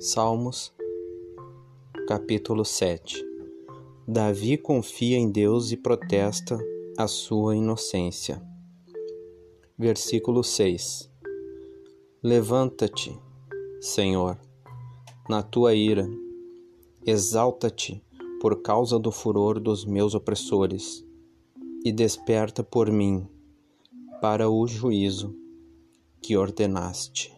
Salmos, capítulo 7 Davi confia em Deus e protesta a sua inocência. Versículo 6 Levanta-te, Senhor, na tua ira, exalta-te por causa do furor dos meus opressores, e desperta por mim para o juízo que ordenaste.